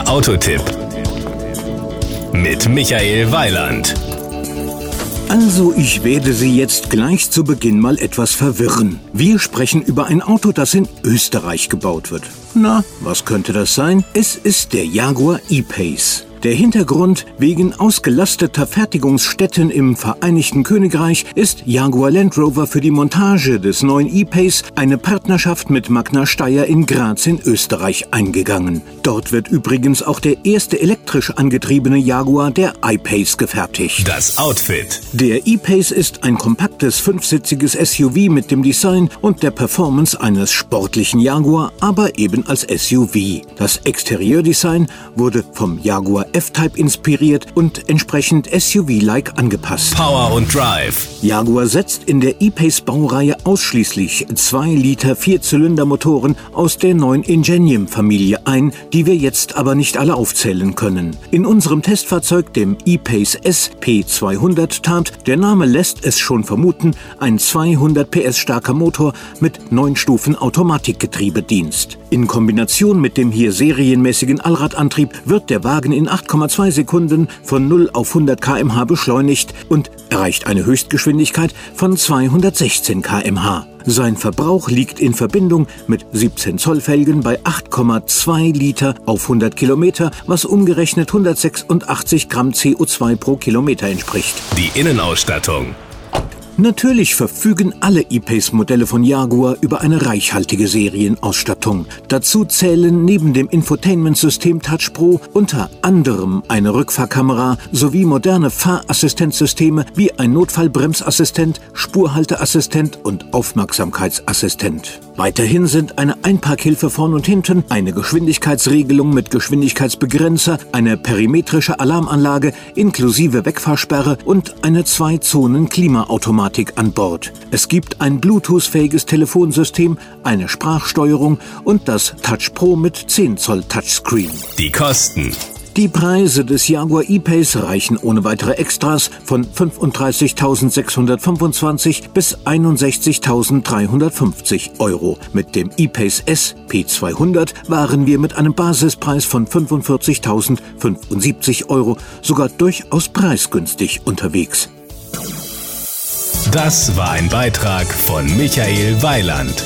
Der Autotipp mit Michael Weiland. Also, ich werde Sie jetzt gleich zu Beginn mal etwas verwirren. Wir sprechen über ein Auto, das in Österreich gebaut wird. Na, was könnte das sein? Es ist der Jaguar E-Pace. Der Hintergrund wegen ausgelasteter Fertigungsstätten im Vereinigten Königreich ist Jaguar Land Rover für die Montage des neuen E-Pace eine Partnerschaft mit Magna Steyr in Graz in Österreich eingegangen. Dort wird übrigens auch der erste elektrisch angetriebene Jaguar, der I-Pace, gefertigt. Das Outfit. Der E-Pace ist ein kompaktes fünfsitziges SUV mit dem Design und der Performance eines sportlichen Jaguar, aber eben als SUV. Das Exterieurdesign wurde vom Jaguar F-Type inspiriert und entsprechend SUV-like angepasst. Power und Drive. Jaguar setzt in der E-Pace-Baureihe ausschließlich 2 Liter Vierzylindermotoren aus der neuen Ingenium-Familie ein, die wir jetzt aber nicht alle aufzählen können. In unserem Testfahrzeug, dem E-Pace S P200, tat, der Name lässt es schon vermuten, ein 200 PS starker Motor mit 9 Stufen Automatikgetriebedienst. In Kombination mit dem hier serienmäßigen Allradantrieb wird der Wagen in 8,2 Sekunden von 0 auf 100 km/h beschleunigt und erreicht eine Höchstgeschwindigkeit von 216 km/h. Sein Verbrauch liegt in Verbindung mit 17 Zoll Felgen bei 8,2 Liter auf 100 Kilometer, was umgerechnet 186 Gramm CO2 pro Kilometer entspricht. Die Innenausstattung. Natürlich verfügen alle E-Pace-Modelle von Jaguar über eine reichhaltige Serienausstattung. Dazu zählen neben dem Infotainment-System Touch Pro unter anderem eine Rückfahrkamera sowie moderne Fahrassistenzsysteme wie ein Notfallbremsassistent, Spurhalteassistent und Aufmerksamkeitsassistent. Weiterhin sind eine Einparkhilfe vorn und hinten, eine Geschwindigkeitsregelung mit Geschwindigkeitsbegrenzer, eine perimetrische Alarmanlage inklusive Wegfahrsperre und eine Zwei-Zonen-Klimaautomatik an Bord. Es gibt ein Bluetooth-fähiges Telefonsystem, eine Sprachsteuerung und das Touch Pro mit 10 Zoll Touchscreen. Die Kosten. Die Preise des Jaguar E-Pace reichen ohne weitere Extras von 35.625 bis 61.350 Euro. Mit dem E-Pace S P200 waren wir mit einem Basispreis von 45.075 Euro sogar durchaus preisgünstig unterwegs. Das war ein Beitrag von Michael Weiland.